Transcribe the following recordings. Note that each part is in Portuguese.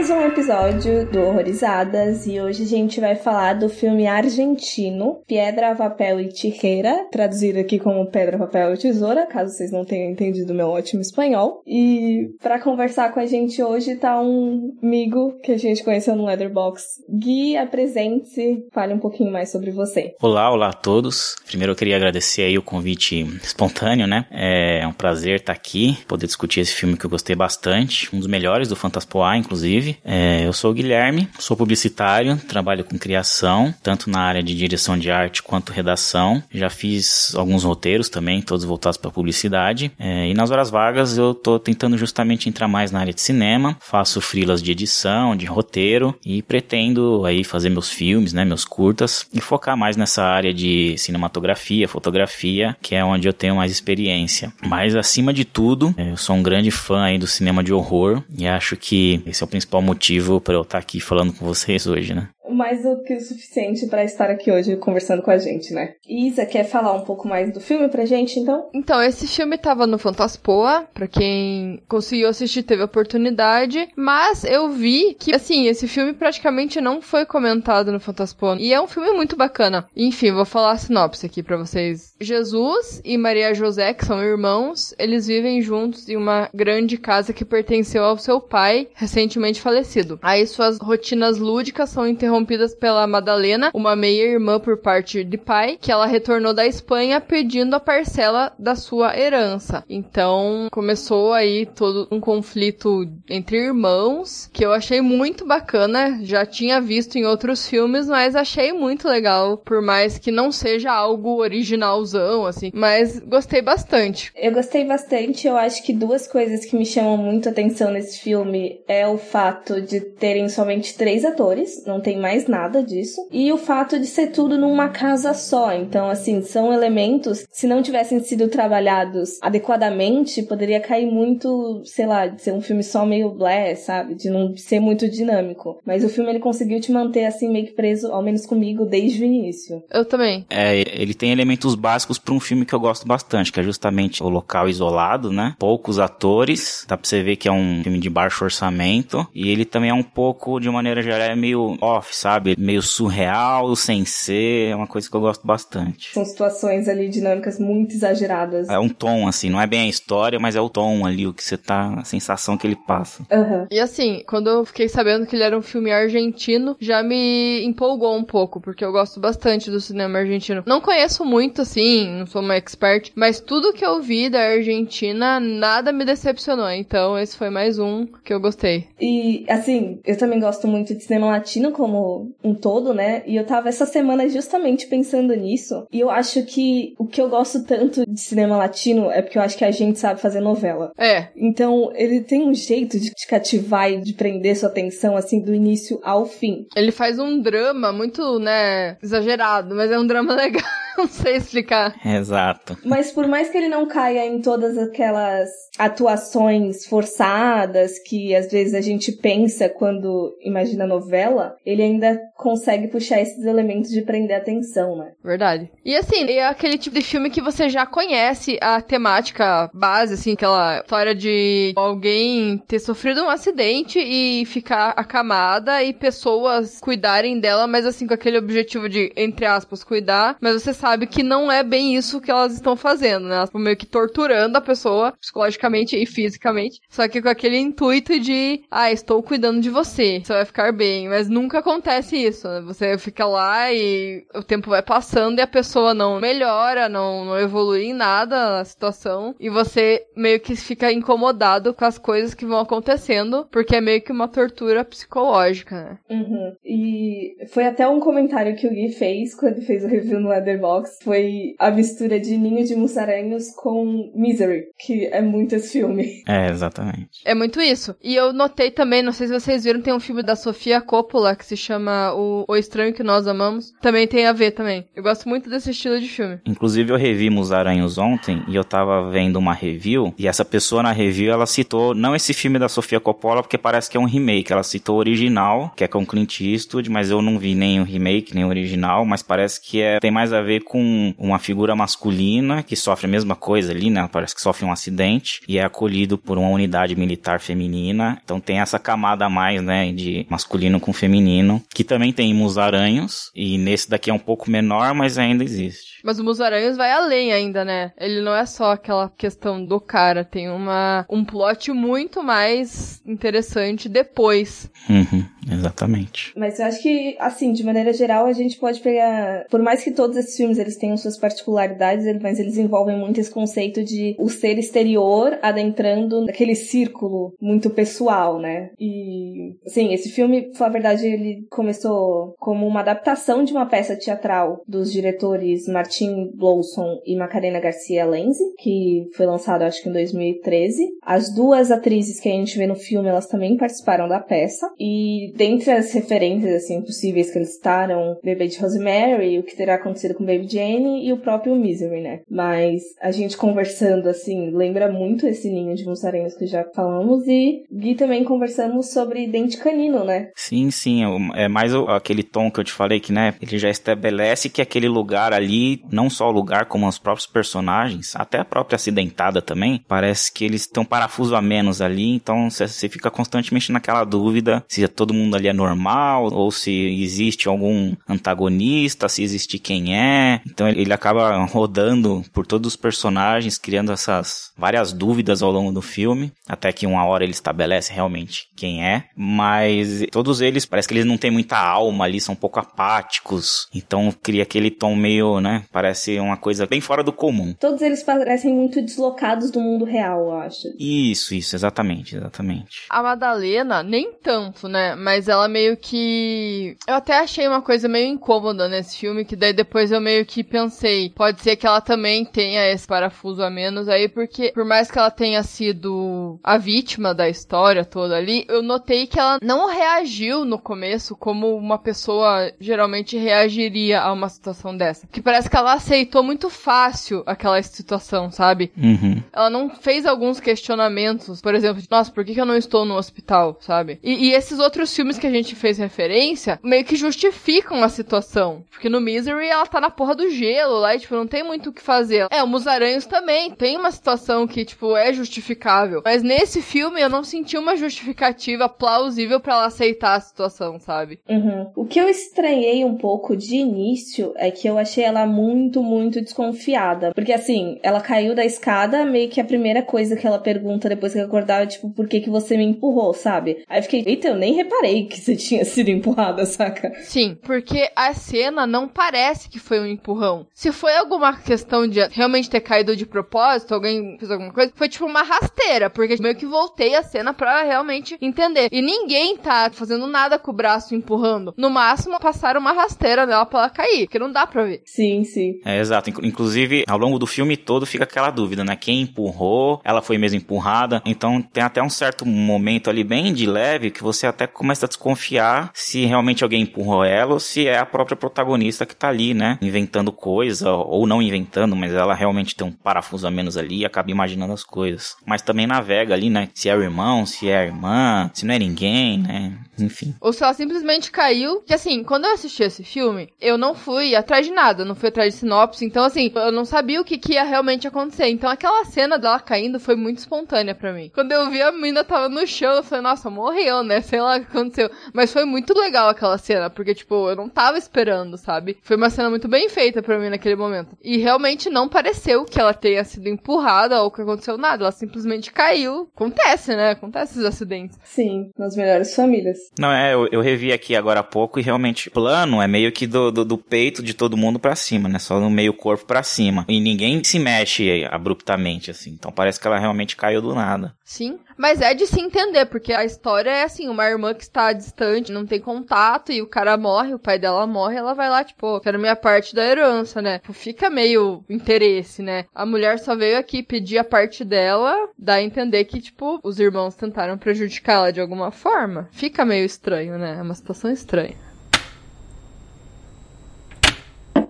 Mais um episódio do Horrorizadas e hoje a gente vai falar do filme argentino Pedra, Papel e Tijeira, traduzido aqui como Pedra, Papel e Tesoura, caso vocês não tenham entendido meu ótimo espanhol. E para conversar com a gente hoje tá um amigo que a gente conheceu no Leatherbox. Gui, apresente-se, fale um pouquinho mais sobre você. Olá, olá a todos. Primeiro eu queria agradecer aí o convite espontâneo, né? É um prazer estar aqui, poder discutir esse filme que eu gostei bastante, um dos melhores do Fantaspoa, inclusive É, eu sou o Guilherme, sou publicitário, trabalho com criação, tanto na área de direção de arte quanto redação. Já fiz alguns roteiros também, todos voltados para publicidade. É, e nas horas vagas eu tô tentando justamente entrar mais na área de cinema, faço frilas de edição, de roteiro e pretendo aí fazer meus filmes, né, meus curtas e focar mais nessa área de cinematografia, fotografia, que é onde eu tenho mais experiência. Mas acima de tudo, eu sou um grande fã aí do cinema de horror e acho que esse é o principal motivo para eu estar aqui falando com vocês hoje, né? Mais do que o suficiente para estar aqui hoje conversando com a gente, né? Isa, quer falar um pouco mais do filme pra gente, então? Então, esse filme tava no Fantaspoa, pra quem conseguiu assistir teve oportunidade, mas eu vi que, assim, esse filme praticamente não foi comentado no Fantaspoa, e é um filme muito bacana. Enfim, vou falar a sinopse aqui para vocês. Jesus e Maria José, que são irmãos, eles vivem juntos em uma grande casa que pertenceu ao seu pai, recentemente falecido. Aí suas rotinas lúdicas são interrompidas interrompidas pela Madalena, uma meia-irmã por parte de pai, que ela retornou da Espanha pedindo a parcela da sua herança. Então começou aí todo um conflito entre irmãos, que eu achei muito bacana. Já tinha visto em outros filmes, mas achei muito legal, por mais que não seja algo originalzão, assim. Mas gostei bastante. Eu gostei bastante. Eu acho que duas coisas que me chamam muito atenção nesse filme é o fato de terem somente três atores, não tem mais nada disso. E o fato de ser tudo numa casa só. Então, assim, são elementos, se não tivessem sido trabalhados adequadamente, poderia cair muito, sei lá, de ser um filme só meio blé, sabe? De não ser muito dinâmico. Mas o filme ele conseguiu te manter assim meio que preso, ao menos comigo, desde o início. Eu também. É, ele tem elementos básicos para um filme que eu gosto bastante, que é justamente o local isolado, né? Poucos atores, dá pra você ver que é um filme de baixo orçamento. E ele também é um pouco, de maneira geral, é meio off, sabe? Meio surreal, sem ser, é uma coisa que eu gosto bastante. São situações ali dinâmicas muito exageradas. É um tom, assim, não é bem a história, mas é o tom ali, o que você tá, a sensação que ele passa. Uhum. E assim, quando eu fiquei sabendo que ele era um filme argentino, já me empolgou um pouco, porque eu gosto bastante do cinema argentino. Não conheço muito, assim, não sou uma expert, mas tudo que eu vi da Argentina, nada me decepcionou. Então, esse foi mais um que eu gostei. E, assim, eu também gosto muito de cinema latino, como um todo, né? E eu tava essa semana justamente pensando nisso. E eu acho que o que eu gosto tanto de cinema latino é porque eu acho que a gente sabe fazer novela. É. Então, ele tem um jeito de te cativar e de prender sua atenção, assim, do início ao fim. Ele faz um drama muito, né, exagerado, mas é um drama legal. Não sei explicar. Exato. Mas por mais que ele não caia em todas aquelas atuações forçadas que às vezes a gente pensa quando imagina novela, ele ainda consegue puxar esses elementos de prender atenção, né? Verdade. E assim, é aquele tipo de filme que você já conhece a temática base, assim, aquela história de alguém ter sofrido um acidente e ficar acamada e pessoas cuidarem dela, mas assim, com aquele objetivo de, entre aspas, cuidar, mas você sabe que não é bem isso que elas estão fazendo, né? Elas estão meio que torturando a pessoa psicologicamente e fisicamente, só que com aquele intuito de, ah, estou cuidando de você, você vai ficar bem, mas nunca acontece isso, né? Você fica lá e o tempo vai passando e a pessoa não melhora, não, não evolui em nada na situação e você meio que fica incomodado com as coisas que vão acontecendo, porque é meio que uma tortura psicológica, né? Uhum. E foi até um comentário que o Gui fez quando fez o review no Leatherbox Letterboxd foi a mistura de Ninho de Mussaranhos com Misery, que é muito esse filme. É, exatamente. É muito isso. E eu notei também, não sei se vocês viram, tem um filme da Sofia Coppola que se chama O, o Estranho que Nós Amamos. Também tem a ver também. Eu gosto muito desse estilo de filme. Inclusive eu revi Mussaranhos ontem e eu tava vendo uma review e essa pessoa na review ela citou não esse filme da Sofia Coppola porque parece que é um remake, ela citou o original, que é com Clint Eastwood, mas eu não vi nem o remake nem o original, mas parece que é tem mais a ver com uma figura masculina que sofre a mesma coisa ali, né? Parece que sofre um acidente e é acolhido por uma unidade militar feminina. Então tem essa camada a mais, né, de masculino com feminino, que também tem Musaranhos e nesse daqui é um pouco menor, mas ainda existe. Mas o Musaranhos vai além ainda, né? Ele não é só aquela questão do cara, tem uma um plot muito mais interessante depois. Uhum, exatamente. Mas eu acho que, assim, de maneira geral, a gente pode pegar. Por mais que todos esses filmes eles tenham suas particularidades, mas eles envolvem muito esse conceito de o ser exterior adentrando naquele círculo muito pessoal, né? E, assim, esse filme, pra a verdade, ele começou como uma adaptação de uma peça teatral dos diretores Martin Blossom e Macarena Garcia Lenzi, que foi lançado acho que em 2013. As duas atrizes que a gente vê no filme, elas também participaram da peça. E dentre as referências assim possíveis que eles citaram, Bebê de Rosemary, o que terá acontecido com Baby Jane e o próprio Misery, né? Mas a gente conversando assim, lembra muito esse ninho de mussarenhas que já falamos e Gui também conversamos sobre Dente Canino, né? Sim, sim, é mais aquele tom que eu te falei que, né, ele já estabelece que aquele lugar ali, não só o lugar como os próprios personagens, até a própria acidentada também, parece que eles um parafuso a menos ali, então você fica constantemente naquela dúvida se todo mundo ali é normal ou se existe algum antagonista, se existe quem é. Então ele acaba rodando por todos os personagens, criando essas várias dúvidas ao longo do filme, até que uma hora ele estabelece realmente quem é, mas todos eles parece que eles não têm muita alma ali, são um pouco apáticos, então cria aquele tom meio, né, parece uma coisa bem fora do comum. Todos eles parecem muito deslocados do mundo real, eu acho. Isso, isso, exatamente, exatamente. A Madalena, nem tanto, né? Mas ela meio que. Eu até achei uma coisa meio incômoda nesse filme, que daí depois eu meio que pensei, pode ser que ela também tenha esse parafuso a menos aí, porque por mais que ela tenha sido a vítima da história toda ali, eu notei que ela não reagiu no começo como uma pessoa geralmente reagiria a uma situação dessa. Que parece que ela aceitou muito fácil aquela situação, sabe? Uhum. Ela não fez alguns questionamentos, por exemplo, de, nossa, por que, que eu não estou no hospital, sabe? E, e, esses outros filmes que a gente fez referência meio que justificam a situação. Porque no Misery ela tá na porra do gelo lá e, tipo, não tem muito o que fazer. É, o Musaranhos também tem uma situação que, tipo, é justificável. Mas nesse filme eu não senti uma justificativa plausível para ela aceitar a situação, sabe? Uhum. O que eu estranhei um pouco de início é que eu achei ela muito, muito desconfiada. Porque assim, ela caiu da escada, meio que a primeira coisa que ela pergunta depois que acordava é tipo, por que, que você me empurrou, sabe? Aí eu fiquei, eita, eu nem reparei que você tinha sido empurrada, saca? Sim, porque a cena não parece que foi um empurrão. Se foi alguma questão de realmente ter caído de propósito, alguém fez alguma coisa, foi tipo uma rasteira, porque meio que voltei a cena pra realmente entender. E ninguém tá fazendo nada com o braço empurrando. No máximo, passaram uma rasteira nela pra ela cair, que não dá pra ver. Sim, sim. É, exato. Inclusive, ao longo do filme todo fica aquela dúvida, né? Quem empurrou? Ela foi mesmo empurrada? Então tem até um certo momento ali bem de leve que você até começa a desconfiar se realmente alguém empurrou ela ou se é a própria protagonista que tá ali, né? Inventando coisa ou não inventando, mas ela realmente tem um parafuso a menos ali e acaba imaginando as coisas. Mas também navega ali, né? Se é o irmão, se é a irmã, se não é ninguém, né? Enfim. Ou se ela simplesmente caiu. Que assim, quando eu assisti esse filme, eu não fui atrás de nada, não fui atrás de sinopse. Então, assim, eu não sabia o que, que ia realmente acontecer. Então, aquela cena dela caindo foi muito espontânea para mim. Quando eu vi a menina tava no chão, eu falei, nossa, morreu, né? Sei lá o que aconteceu. Mas foi muito legal aquela cena, porque, tipo, eu não tava esperando, sabe? Foi uma cena muito bem feita para mim naquele momento. E realmente não pareceu que ela tenha sido empurrada ou que aconteceu nada. Ela simplesmente caiu. Acontece, né? Acontece esses acidentes. Sim, nas melhores famílias. Não, é, eu, eu revi aqui agora há pouco e realmente o plano é meio que do, do, do peito de todo mundo para cima, né? Só no meio corpo para cima. E ninguém se mexe abruptamente, assim. Então parece que ela realmente caiu do nada. Sim. Mas é de se entender, porque a história é assim, uma irmã que está distante, não tem contato, e o cara morre, o pai dela morre, ela vai lá, tipo, quero minha parte da herança, né? Tipo, fica meio interesse, né? A mulher só veio aqui pedir a parte dela, dá a entender que, tipo, os irmãos tentaram prejudicar ela de alguma forma. Fica meio estranho, né? É uma situação estranha.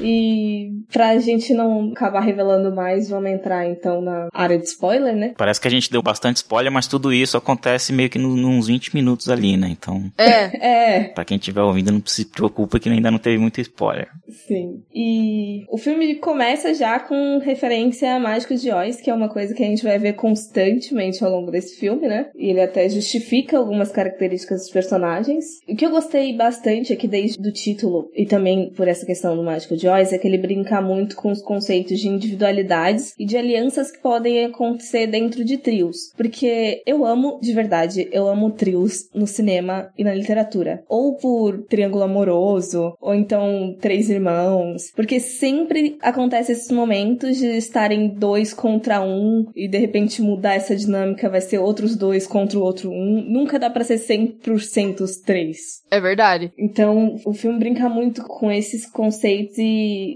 E pra gente não acabar revelando mais, vamos entrar então na área de spoiler, né? Parece que a gente deu bastante spoiler, mas tudo isso acontece meio que nos 20 minutos ali, né? Então. É, é. Pra quem estiver ouvindo, não se preocupa que ainda não teve muito spoiler. Sim. E o filme começa já com referência a Mágicos de Oz, que é uma coisa que a gente vai ver constantemente ao longo desse filme, né? E ele até justifica algumas características dos personagens. O que eu gostei bastante é que desde o título, e também por essa questão do Mágico de Joyce é que ele brinca muito com os conceitos de individualidades e de alianças que podem acontecer dentro de trios. Porque eu amo, de verdade, eu amo trios no cinema e na literatura. Ou por triângulo amoroso, ou então três irmãos. Porque sempre acontece esses momentos de estarem dois contra um e de repente mudar essa dinâmica, vai ser outros dois contra o outro um. Nunca dá pra ser 100% os três. É verdade. Então, o filme brinca muito com esses conceitos e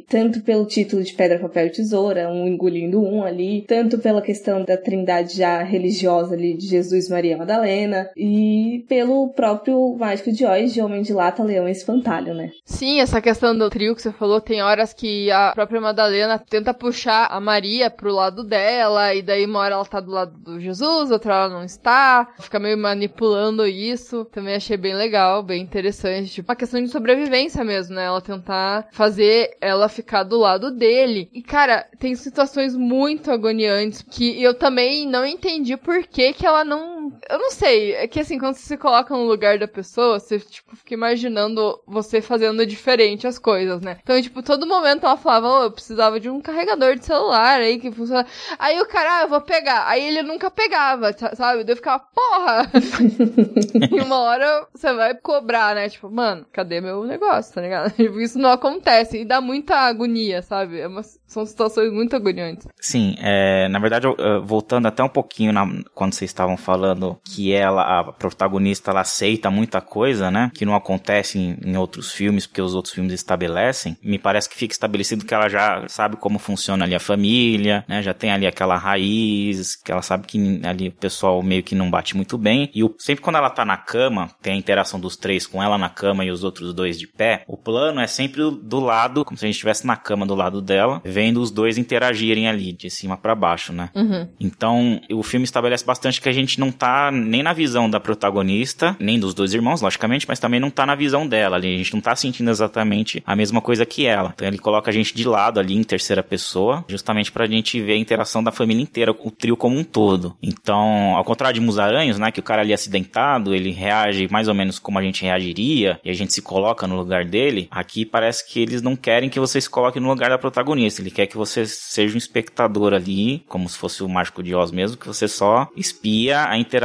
tanto pelo título de Pedra, Papel e Tesoura, um engolindo um ali, tanto pela questão da trindade já religiosa ali de Jesus, Maria e Madalena, e pelo próprio Mágico de Oz, de Homem de Lata, Leão e Espantalho, né? Sim, essa questão do trio que você falou, tem horas que a própria Madalena tenta puxar a Maria pro lado dela, e daí uma hora ela tá do lado do Jesus, outra hora não está, fica meio manipulando isso, também achei bem legal, bem interessante, tipo, uma questão de sobrevivência mesmo, né? Ela tentar fazer ela ficar do lado dele. E, cara, tem situações muito agoniantes que eu também não entendi por que que ela não... Eu não sei, é que assim, quando você se coloca no lugar da pessoa, você, tipo, fica imaginando você fazendo diferente as coisas, né? Então, tipo, todo momento ela falava, oh, eu precisava de um carregador de celular aí que funciona. Aí o cara, ah, eu vou pegar. Aí ele nunca pegava, sabe? Daí eu ficava, porra! e uma hora você vai cobrar, né? Tipo, mano, cadê meu negócio, tá ligado? Tipo, isso não acontece. E dá muita agonia, sabe? É uma, são situações muito agoniantes. Sim, é, na verdade, voltando até um pouquinho na, quando vocês estavam falando que ela, a protagonista, ela aceita muita coisa, né? Que não acontece em, em outros filmes, porque os outros filmes estabelecem. Me parece que fica estabelecido que ela já sabe como funciona ali a família, né? Já tem ali aquela raiz, que ela sabe que ali o pessoal meio que não bate muito bem. E o, sempre quando ela tá na cama, tem a interação dos três com ela na cama e os outros dois de pé, o plano é sempre do lado como se a gente estivesse na cama do lado dela, vendo os dois interagirem ali, de cima para baixo, né? Uhum. Então, o filme estabelece bastante que a gente não tá nem na visão da protagonista, nem dos dois irmãos, logicamente, mas também não tá na visão dela ali. A gente não tá sentindo exatamente a mesma coisa que ela. Então, ele coloca a gente de lado ali, em terceira pessoa, justamente pra gente ver a interação da família inteira, o trio como um todo. Então, ao contrário de Musaranhos, né, que o cara ali é acidentado, ele reage mais ou menos como a gente reagiria, e a gente se coloca no lugar dele, aqui parece que eles não querem querem que você se coloque no lugar da protagonista. Ele quer que você seja um espectador ali, como se fosse o Mágico de Oz mesmo, que você só espia a interação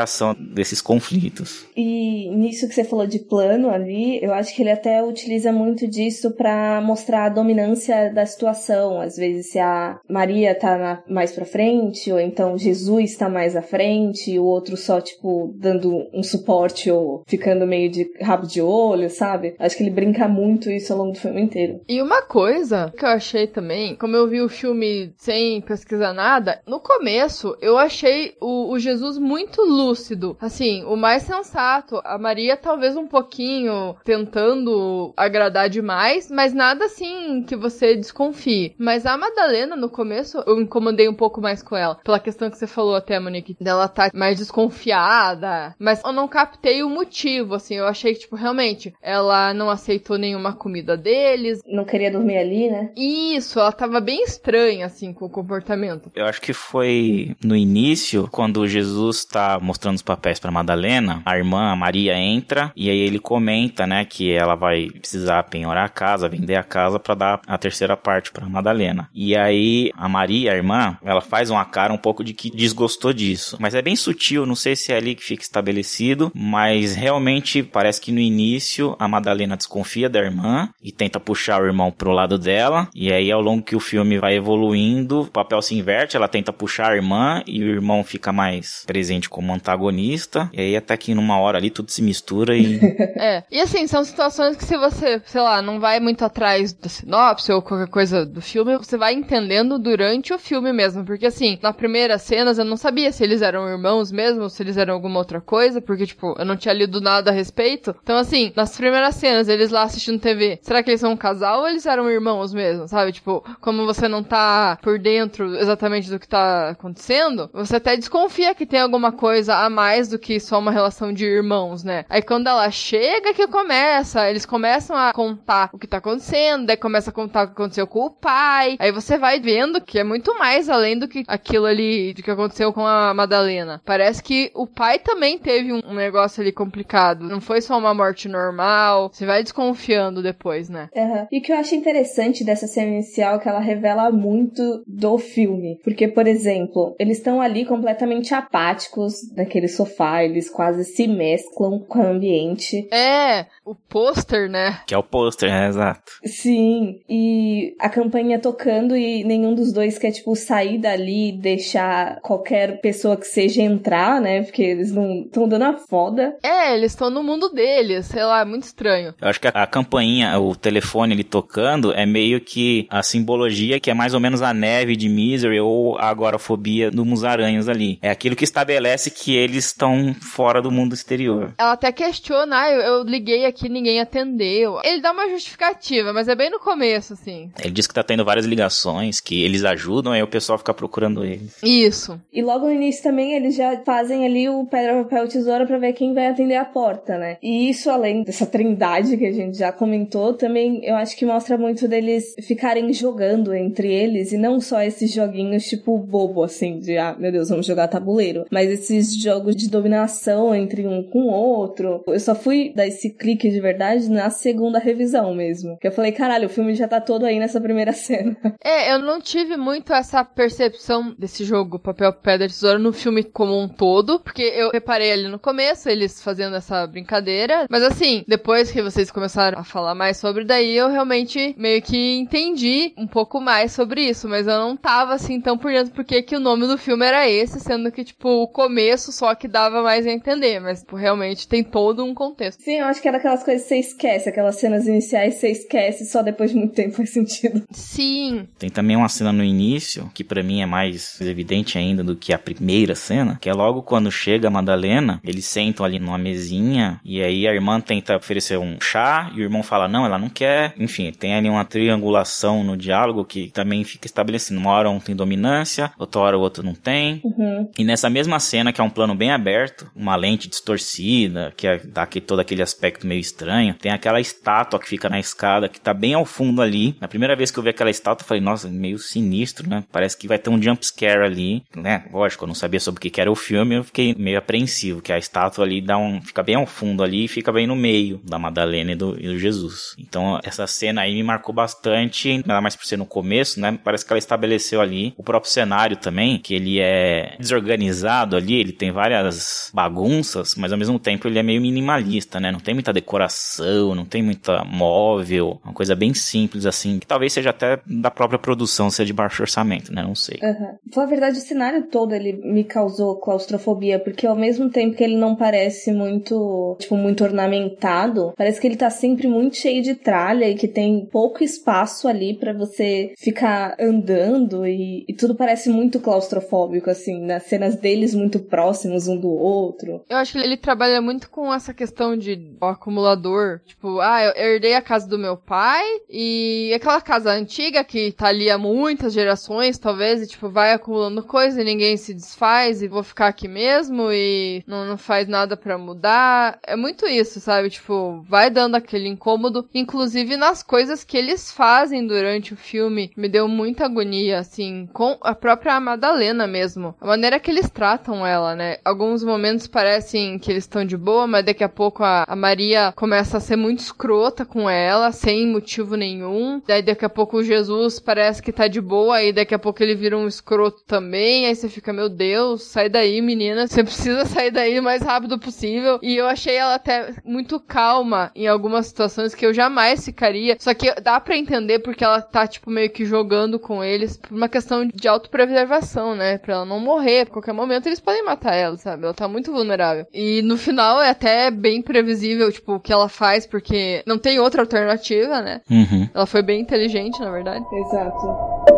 desses conflitos. E nisso que você falou de plano ali, eu acho que ele até utiliza muito disso para mostrar a dominância da situação. Às vezes, se a Maria tá na, mais pra frente, ou então Jesus tá mais à frente, e o outro só, tipo, dando um suporte ou ficando meio de rabo de olho, sabe? Acho que ele brinca muito isso ao longo do filme inteiro. E uma coisa que eu achei também, como eu vi o filme sem pesquisar nada, no começo eu achei o, o Jesus muito lúcido. Assim, o mais sensato. A Maria talvez um pouquinho tentando agradar demais, mas nada assim que você desconfie. Mas a Madalena, no começo, eu incomodei um pouco mais com ela. Pela questão que você falou até, Monique, dela tá mais desconfiada. Mas eu não captei o motivo, assim. Eu achei que, tipo, realmente, ela não aceitou nenhuma comida deles. Não queria dormir ali, né? Isso, ela tava bem estranha, assim, com o comportamento. Eu acho que foi no início, quando Jesus tá mostrando os papéis pra Madalena, a irmã, a Maria, entra e aí ele comenta, né, que ela vai precisar penhorar a casa, vender a casa para dar a terceira parte pra Madalena. E aí a Maria, a irmã, ela faz uma cara um pouco de que desgostou disso. Mas é bem sutil, não sei se é ali que fica estabelecido, mas realmente parece que no início a Madalena desconfia da irmã e tenta puxar o irmão pro lado dela. E aí ao longo que o filme vai evoluindo, o papel se inverte, ela tenta puxar a irmã e o irmão fica mais presente como antagonista. E aí até que numa hora ali tudo se mistura e. é. E assim, são situações que se você, sei lá, não vai muito atrás da sinopse ou qualquer coisa do filme, você vai entendendo durante o filme mesmo. Porque assim, na primeira cenas eu não sabia se eles eram irmãos mesmo, se eles eram alguma outra coisa, porque tipo, eu não tinha lido nada a respeito. Então assim, nas primeiras cenas, eles lá assistindo TV, será que eles são um casal ou eles eram irmãos mesmo, sabe? Tipo, como você não tá por dentro exatamente do que tá acontecendo, você até desconfia que tem alguma coisa a mais do que só uma relação de irmãos, né? Aí quando ela chega que começa, eles começam a contar o que tá acontecendo, daí começa a contar o que aconteceu com o pai. Aí você vai vendo que é muito mais além do que aquilo ali de que aconteceu com a Madalena. Parece que o pai também teve um negócio ali complicado. Não foi só uma morte normal. Você vai desconfiando depois, né? Uhum. E o que eu acho interessante dessa cena inicial é que ela revela muito do filme. Porque, por exemplo, eles estão ali completamente apáticos naquele sofá, eles quase se mesclam com o ambiente. É, o pôster, né? Que é o pôster, é exato. Sim, e a campanha tocando e nenhum dos dois quer, tipo, sair dali e deixar qualquer pessoa que seja entrar, né? Porque eles não estão dando a foda. É, eles estão no mundo deles, sei lá, é muito estranho. Eu acho que a, a campainha, o telefone ele tocando, é meio que a simbologia que é mais ou menos a neve de Misery ou a agorafobia do Musaranhos ali. É aquilo que estabelece que eles estão fora do mundo exterior. Ela até questiona, ah, eu, eu liguei aqui, ninguém atendeu. Ele dá uma justificativa, mas é bem no começo, assim. Ele diz que tá tendo várias ligações, que eles ajudam, aí o pessoal fica procurando eles. Isso. E logo no início também eles já fazem ali o pedra, papel, tesoura para ver quem vai atender a porta, né? E isso, além dessa trindade que a gente já comentou, também eu acho que mostra muito deles ficarem jogando entre eles e não só esses joguinhos tipo bobo, assim, de ah, meu Deus, vamos jogar tabuleiro, mas esses jogos de dominação entre um com o outro. Eu só fui dar esse clique de verdade na segunda revisão mesmo. Que eu falei, caralho, o filme já tá todo aí nessa primeira cena. É, eu não tive muito essa percepção desse jogo papel, pedra, tesoura no filme como um todo, porque eu reparei ali no começo eles fazendo essa brincadeira, mas assim, depois que vocês começaram a falar mais sobre daí, eu realmente meio que entendi um pouco mais sobre isso, mas eu não tava assim tão por dentro porque que o nome do filme era esse, sendo que tipo o começo só que dava mais a entender, mas tipo, realmente tem todo um contexto. Sim, eu acho que era aquelas coisas que você esquece, aquelas cenas iniciais você esquece, só depois de muito tempo faz sentido. Sim. Tem também uma cena no início, que para mim é mais evidente ainda do que a primeira cena, que é logo quando chega a Madalena, eles sentam ali numa mesinha, e aí a irmã tenta oferecer um chá, e o irmão fala não, ela não quer. Enfim, tem ali uma triangulação no diálogo que também fica estabelecendo. Uma hora um tem dominância, outra hora o outro não tem. Uhum. E nessa mesma cena, que é um plano bem aberto, uma lente distorcida, que é, dá aqui, todo aquele aspecto meio estranho, tem aquela estátua que fica na escada, que tá bem ao fundo ali. Na primeira vez que eu vi aquela estátua, eu falei, nossa, meio sinistro, né? Parece que vai ter um jump scare ali, né? Lógico, eu não sabia sobre o que era o filme, eu fiquei meio apreensivo, que a estátua ali dá um, fica bem ao fundo ali e fica bem no meio da Madalena e do, e do Jesus. Então, essa cena aí me marcou bastante, ainda mais por ser no começo, né? Parece que ela estabeleceu ali o próprio cenário também, que ele é desorganizado ali, ele tem várias bagunças, mas ao mesmo tempo ele é meio minimalista, né? Não tem muita decoração, não tem muita móvel, uma coisa bem simples assim, que talvez seja até da própria produção ser de baixo orçamento, né? Não sei. Uhum. Na verdade, o cenário todo ele me causou claustrofobia, porque ao mesmo tempo que ele não parece muito, tipo, muito ornamentado, parece que ele tá sempre muito cheio de tralha e que tem pouco espaço ali para você ficar andando e, e tudo parece muito claustrofóbico, assim, nas cenas deles muito próximos um do outro. Eu acho que ele trabalha muito com essa questão de o acumulador. Tipo, ah, eu herdei a casa do meu pai e aquela casa antiga que tá ali há muitas gerações, talvez, e tipo, vai acumulando coisa e ninguém se desfaz e vou ficar aqui mesmo e não, não faz nada para mudar. É muito isso, sabe? Tipo, vai dando aquele incômodo, inclusive nas coisas que eles fazem durante o filme. Me deu muita agonia, assim, com a própria Madalena mesmo. A maneira que eles tratam ela, né? Alguns momentos parecem que eles estão de boa, mas daqui a pouco a, a Maria começa a ser muito escrota com ela, sem motivo nenhum. Daí daqui a pouco o Jesus parece que tá de boa, e daqui a pouco ele vira um escroto também. Aí você fica, meu Deus, sai daí, menina. Você precisa sair daí o mais rápido possível. E eu achei ela até muito calma em algumas situações que eu jamais ficaria. Só que dá para entender porque ela tá, tipo, meio que jogando com eles por uma questão de autopreservação, né? Pra ela não morrer. A qualquer momento eles podem matar ela, sabe? Ela tá muito vulnerável. E no final é até bem previsível, tipo, o que ela faz, porque não tem outra alternativa, né? Uhum. Ela foi bem inteligente, na verdade. Exato.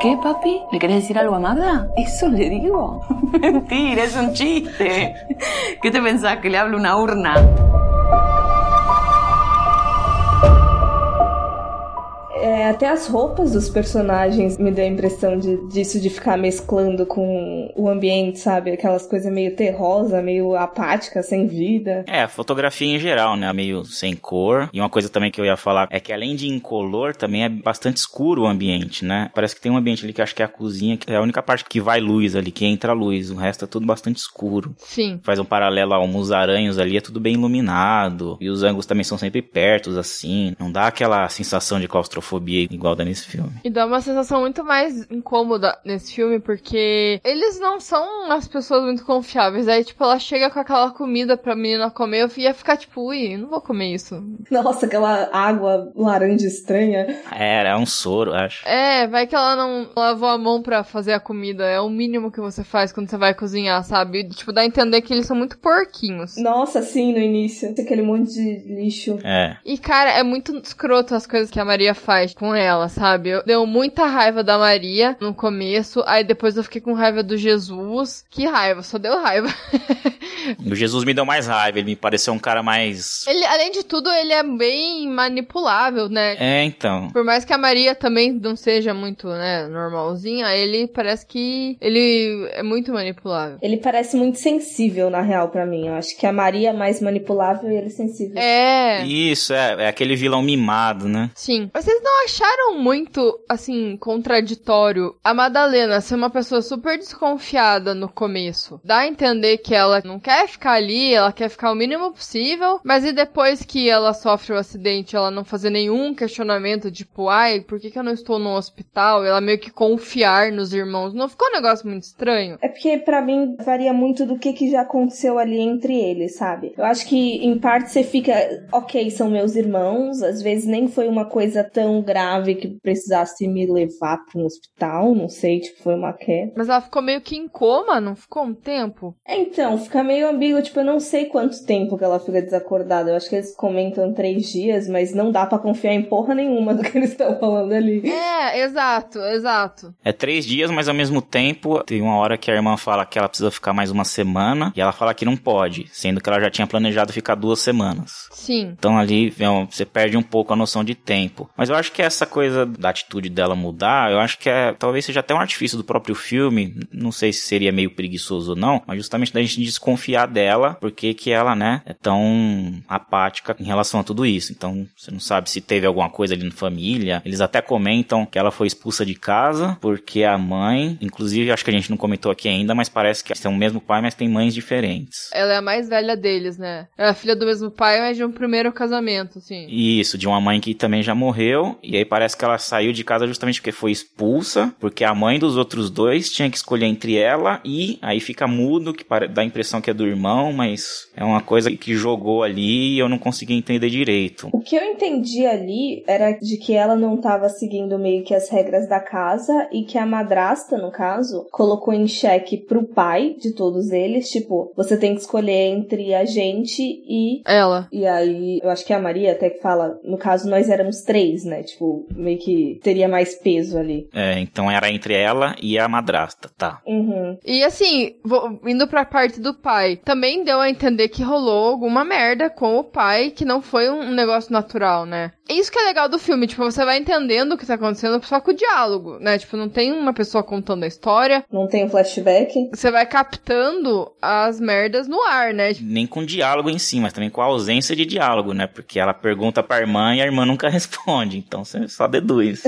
¿Qué, papi? ¿Le querés decir algo a Magda? Eso le digo. Mentira, es un chiste. ¿Qué te pensás? Que le hablo una urna. É, até as roupas dos personagens me deu a impressão de, disso de ficar mesclando com o ambiente, sabe? Aquelas coisas meio terrosa, meio apática, sem vida. É, a fotografia em geral, né? Meio sem cor. E uma coisa também que eu ia falar é que além de incolor, também é bastante escuro o ambiente, né? Parece que tem um ambiente ali que acho que é a cozinha, que é a única parte que vai luz ali, que entra luz. O resto é tudo bastante escuro. Sim. Faz um paralelo ao Musaranhos ali, é tudo bem iluminado. E os ângulos também são sempre perto, assim. Não dá aquela sensação de claustrofobia igual dá nesse filme. E dá uma sensação muito mais incômoda nesse filme, porque eles não são as pessoas muito confiáveis. Aí, tipo, ela chega com aquela comida pra menina comer, eu ia ficar tipo, ui, não vou comer isso. Nossa, aquela água laranja estranha. Era, é um soro, acho. É, vai que ela não lavou a mão pra fazer a comida. É o mínimo que você faz quando você vai cozinhar, sabe? E, tipo, dá a entender que eles são muito porquinhos. Nossa, sim, no início. Aquele monte de lixo. É. E, cara, é muito escroto as coisas que a Maria faz com ela, sabe? Eu, deu muita raiva da Maria no começo, aí depois eu fiquei com raiva do Jesus. Que raiva, só deu raiva. o Jesus me deu mais raiva, ele me pareceu um cara mais. Ele, além de tudo, ele é bem manipulável, né? É, então. Por mais que a Maria também não seja muito, né, normalzinha, ele parece que ele é muito manipulável. Ele parece muito sensível, na real, para mim. Eu acho que a Maria é mais manipulável e ele é sensível. É. Isso, é, é aquele vilão mimado, né? Sim. Vocês não acharam muito, assim, contraditório a Madalena ser uma pessoa super desconfiada no começo? Dá a entender que ela não quer ficar ali, ela quer ficar o mínimo possível, mas e depois que ela sofre o acidente, ela não fazer nenhum questionamento, tipo, ai, por que, que eu não estou no hospital? Ela meio que confiar nos irmãos. Não ficou um negócio muito estranho? É porque, para mim, varia muito do que, que já aconteceu ali entre eles, sabe? Eu acho que, em parte, você fica, ok, são meus irmãos, às vezes nem foi uma coisa tão grave que precisasse me levar para um hospital, não sei, tipo, foi uma queda. Mas ela ficou meio que em coma, não ficou um tempo? É, então, fica meio ambíguo, tipo, eu não sei quanto tempo que ela fica desacordada. Eu acho que eles comentam três dias, mas não dá para confiar em porra nenhuma do que eles estão falando ali. É, exato, exato. É três dias, mas ao mesmo tempo, tem uma hora que a irmã fala que ela precisa ficar mais uma semana, e ela fala que não pode, sendo que ela já tinha planejado ficar duas semanas. Sim. Então ali, você perde um pouco a noção de tempo. Mas eu acho que essa coisa da atitude dela mudar, eu acho que é, talvez seja até um artifício do próprio filme, não sei se seria meio preguiçoso ou não, mas justamente da gente desconfiar dela, porque que ela, né, é tão apática em relação a tudo isso. Então, você não sabe se teve alguma coisa ali na família. Eles até comentam que ela foi expulsa de casa porque a mãe, inclusive acho que a gente não comentou aqui ainda, mas parece que são o mesmo pai, mas tem mães diferentes. Ela é a mais velha deles, né? É a filha do mesmo pai, mas de um primeiro casamento, assim. Isso, de uma mãe que também já morreu, e aí parece que ela saiu de casa justamente porque foi expulsa, porque a mãe dos outros dois tinha que escolher entre ela e aí fica mudo, que dá a impressão que é do irmão, mas é uma coisa que jogou ali e eu não consegui entender direito. O que eu entendi ali era de que ela não estava seguindo meio que as regras da casa e que a madrasta, no caso, colocou em xeque pro pai de todos eles, tipo, você tem que escolher entre a gente e ela. E aí, eu acho que a Maria até que fala, no caso nós éramos três, né? Tipo, meio que teria mais peso ali. É, então era entre ela e a madrasta, tá. Uhum. E assim, vou, indo pra parte do pai, pai. Também deu a entender que rolou alguma merda com o pai, que não foi um negócio natural, né? Isso que é legal do filme, tipo, você vai entendendo o que tá acontecendo só com o diálogo, né? Tipo, não tem uma pessoa contando a história. Não tem um flashback. Você vai captando as merdas no ar, né? Nem com diálogo em si, mas também com a ausência de diálogo, né? Porque ela pergunta pra irmã e a irmã nunca responde, então você só deduz.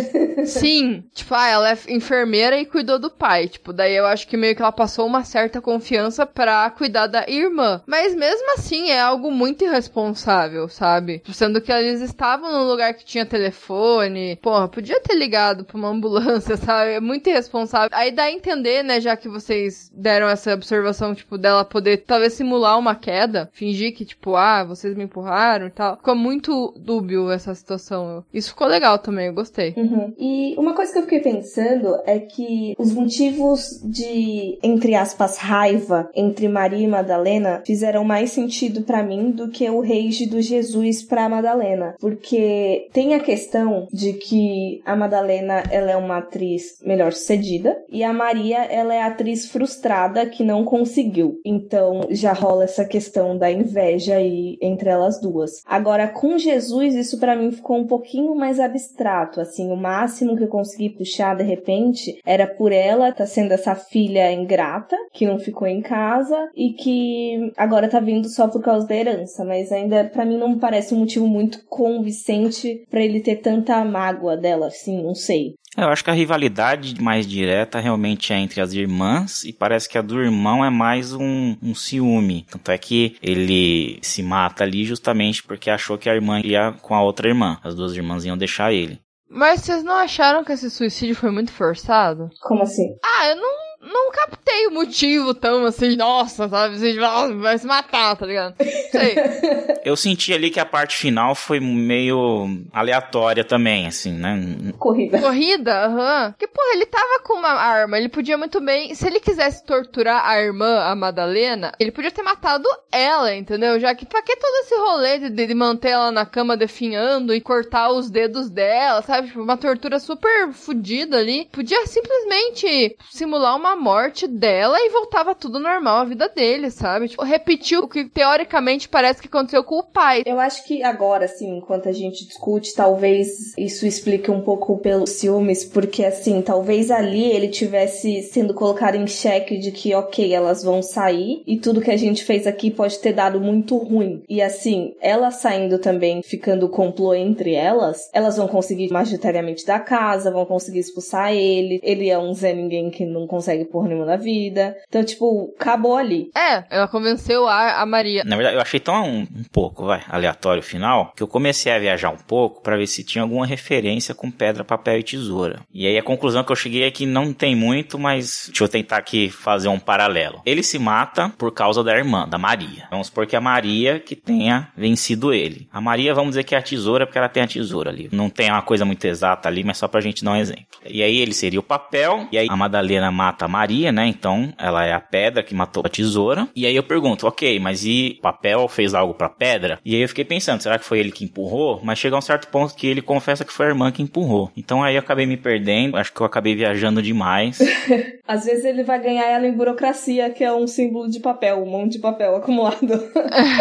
Sim, tipo, ah, ela é enfermeira e cuidou do pai, tipo, daí eu acho que meio que ela passou uma certa confiança pra cuidar da irmã. Mas mesmo assim, é algo muito irresponsável, sabe? Sendo que eles estavam num lugar que tinha telefone, porra, podia ter ligado pra uma ambulância, sabe? É muito irresponsável. Aí dá a entender, né, já que vocês deram essa observação, tipo, dela poder talvez simular uma queda, fingir que, tipo, ah, vocês me empurraram e tal. Ficou muito dúbio essa situação. Isso ficou legal também, eu gostei. Uhum. E uma coisa que eu fiquei pensando é que os motivos de, entre aspas, raiva entre Maria e Madalena fizeram mais sentido para mim do que o rage do Jesus pra Madalena. Porque tem a questão de que a Madalena ela é uma atriz melhor sucedida e a Maria ela é atriz frustrada que não conseguiu. Então já rola essa questão da inveja aí entre elas duas. Agora com Jesus isso para mim ficou um pouquinho mais abstrato, assim, o máximo que eu consegui puxar de repente era por ela tá sendo essa filha ingrata que não ficou em casa e que agora tá vindo só por causa da herança, mas ainda para mim não parece um motivo muito convincente para ele ter tanta mágoa dela, assim, não sei. Eu acho que a rivalidade mais direta realmente é entre as irmãs e parece que a do irmão é mais um, um ciúme. Tanto é que ele se mata ali justamente porque achou que a irmã ia com a outra irmã. As duas irmãs iam deixar ele. Mas vocês não acharam que esse suicídio foi muito forçado? Como assim? Ah, eu não não captei o motivo tão assim, nossa, sabe? Você vai se matar, tá ligado? Sei. Eu senti ali que a parte final foi meio aleatória também, assim, né? Corrida. Corrida? Aham. Uhum. Porque, porra, ele tava com uma arma, ele podia muito bem. Se ele quisesse torturar a irmã, a Madalena, ele podia ter matado ela, entendeu? Já que pra que todo esse rolê de, de manter ela na cama definhando e cortar os dedos dela, sabe? Tipo, uma tortura super fodida ali. Podia simplesmente simular uma morte dela e voltava tudo normal a vida dele, sabe? Tipo, repetiu o que teoricamente parece que aconteceu com o pai. Eu acho que agora, assim, enquanto a gente discute, talvez isso explique um pouco pelos ciúmes, porque assim, talvez ali ele tivesse sendo colocado em xeque de que, ok, elas vão sair e tudo que a gente fez aqui pode ter dado muito ruim. E assim, ela saindo também, ficando complô entre elas, elas vão conseguir majoritariamente da casa, vão conseguir expulsar ele. Ele é um Zé Ninguém que não consegue porra nenhuma da vida. Então, tipo, acabou ali. É, ela convenceu a, a Maria. Na verdade, eu achei tão um, um pouco, vai, aleatório o final, que eu comecei a viajar um pouco para ver se tinha alguma referência com pedra, papel e tesoura. E aí a conclusão que eu cheguei é que não tem muito, mas deixa eu tentar aqui fazer um paralelo. Ele se mata por causa da irmã, da Maria. Vamos supor que é a Maria que tenha vencido ele. A Maria, vamos dizer que é a tesoura, porque ela tem a tesoura ali. Não tem uma coisa muito exata ali, mas só pra gente dar um exemplo. E aí ele seria o papel, e aí a Madalena mata a Maria, né? Então ela é a pedra que matou a tesoura. E aí eu pergunto, ok, mas e papel fez algo pra pedra? E aí eu fiquei pensando, será que foi ele que empurrou? Mas chega a um certo ponto que ele confessa que foi a irmã que empurrou. Então aí eu acabei me perdendo, acho que eu acabei viajando demais. Às vezes ele vai ganhar ela em burocracia, que é um símbolo de papel, um monte de papel acumulado.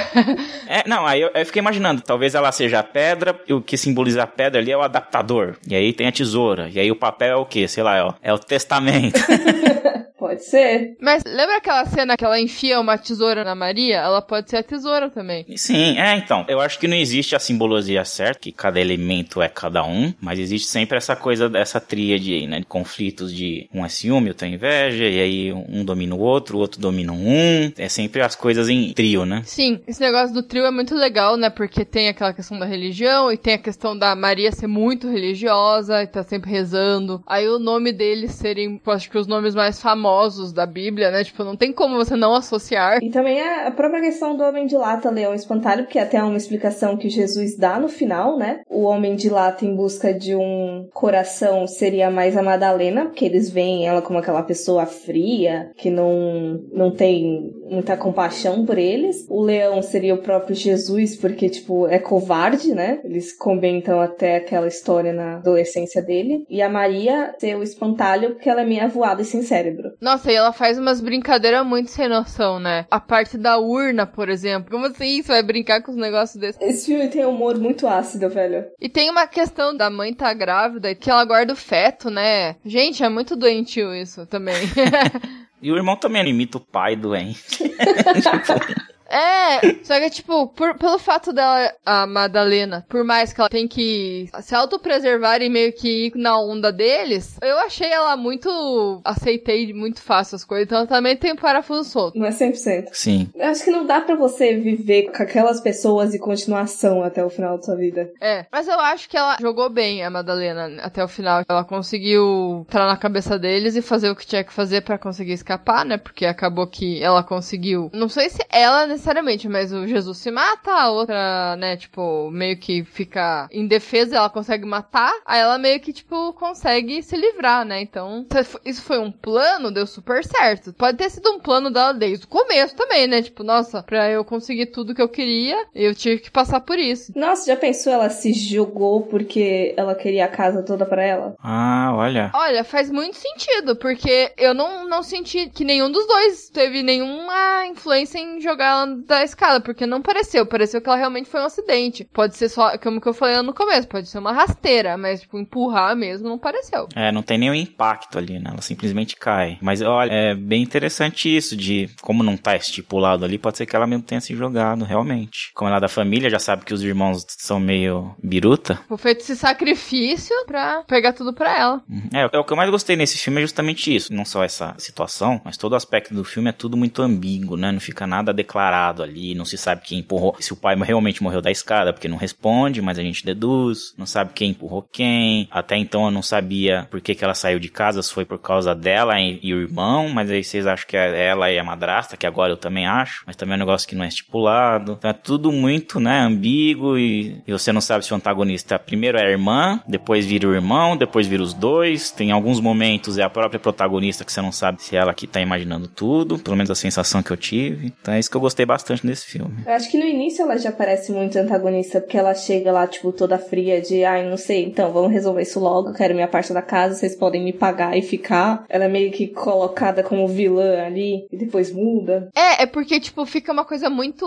é, não, aí eu, eu, fiquei imaginando, talvez ela seja a pedra, e o que simboliza a pedra ali é o adaptador. E aí tem a tesoura. E aí o papel é o que? Sei lá, é o, é o testamento. Pode ser. Mas lembra aquela cena que ela enfia uma tesoura na Maria? Ela pode ser a tesoura também. Sim, é, então. Eu acho que não existe a simbologia certa, que cada elemento é cada um, mas existe sempre essa coisa dessa tríade aí, né? De conflitos de um é ciúme, outro é inveja, e aí um domina o outro, o outro domina um. É sempre as coisas em trio, né? Sim, esse negócio do trio é muito legal, né? Porque tem aquela questão da religião e tem a questão da Maria ser muito religiosa e tá sempre rezando. Aí o nome deles serem, acho que os nomes mais famosos famosos da Bíblia, né? Tipo, não tem como você não associar. E também a própria questão do homem de lata, leão espantalho, que é até uma explicação que Jesus dá no final, né? O homem de lata em busca de um coração seria mais a Madalena, porque eles veem ela como aquela pessoa fria, que não, não tem muita compaixão por eles. O leão seria o próprio Jesus, porque, tipo, é covarde, né? Eles comentam até aquela história na adolescência dele. E a Maria ser o espantalho, porque ela é meio voada e sem cérebro. Nossa, e ela faz umas brincadeiras muito sem noção, né? A parte da urna, por exemplo. Como assim você vai brincar com os negócios desses? Esse filme tem um humor muito ácido, velho. E tem uma questão da mãe tá grávida e que ela guarda o feto, né? Gente, é muito doentio isso também. E o irmão também imita o pai doente. É, só que, tipo, por- pelo fato dela, a Madalena, por mais que ela tem que se autopreservar e meio que ir na onda deles, eu achei ela muito. aceitei muito fácil as coisas, então ela também tem um parafuso solto. Não é 100%. Sim. Eu acho que não dá pra você viver com aquelas pessoas e continuação até o final da sua vida. É, mas eu acho que ela jogou bem, a Madalena, até o final. Ela conseguiu entrar na cabeça deles e fazer o que tinha que fazer pra conseguir escapar, né? Porque acabou que ela conseguiu. Não sei se ela necessariamente, mas o Jesus se mata, a outra, né, tipo, meio que fica indefesa, ela consegue matar, aí ela meio que, tipo, consegue se livrar, né? Então, isso foi um plano, deu super certo. Pode ter sido um plano dela desde o começo também, né? Tipo, nossa, pra eu conseguir tudo que eu queria, eu tive que passar por isso. Nossa, já pensou ela se jogou porque ela queria a casa toda pra ela? Ah, olha. Olha, faz muito sentido, porque eu não, não senti que nenhum dos dois teve nenhuma influência em jogar ela da escada, porque não pareceu. Pareceu que ela realmente foi um acidente. Pode ser só, como que eu falei no começo, pode ser uma rasteira, mas, tipo, empurrar mesmo não pareceu. É, não tem nenhum impacto ali, né? Ela simplesmente cai. Mas olha, é bem interessante isso de como não tá estipulado ali, pode ser que ela mesmo tenha se jogado, realmente. Como ela é da família, já sabe que os irmãos são meio biruta. Foi feito esse sacrifício pra pegar tudo pra ela. Uhum. É, o que eu mais gostei nesse filme é justamente isso. Não só essa situação, mas todo o aspecto do filme é tudo muito ambíguo, né? Não fica nada declarado ali, não se sabe quem empurrou, se o pai realmente morreu da escada, porque não responde, mas a gente deduz, não sabe quem empurrou quem. Até então eu não sabia por que, que ela saiu de casa, se foi por causa dela e, e o irmão, mas aí vocês acham que é ela e a madrasta, que agora eu também acho, mas também é um negócio que não é estipulado. Então é tudo muito, né, ambíguo e, e você não sabe se o antagonista primeiro é a irmã, depois vira o irmão, depois vira os dois. Tem alguns momentos é a própria protagonista que você não sabe se é ela que tá imaginando tudo, pelo menos a sensação que eu tive. Então é isso que eu gostei bastante desse filme. Eu acho que no início ela já parece muito antagonista, porque ela chega lá, tipo, toda fria de, ai, não sei, então vamos resolver isso logo, eu quero minha parte da casa, vocês podem me pagar e ficar. Ela é meio que colocada como vilã ali, e depois muda. É, é porque, tipo, fica uma coisa muito.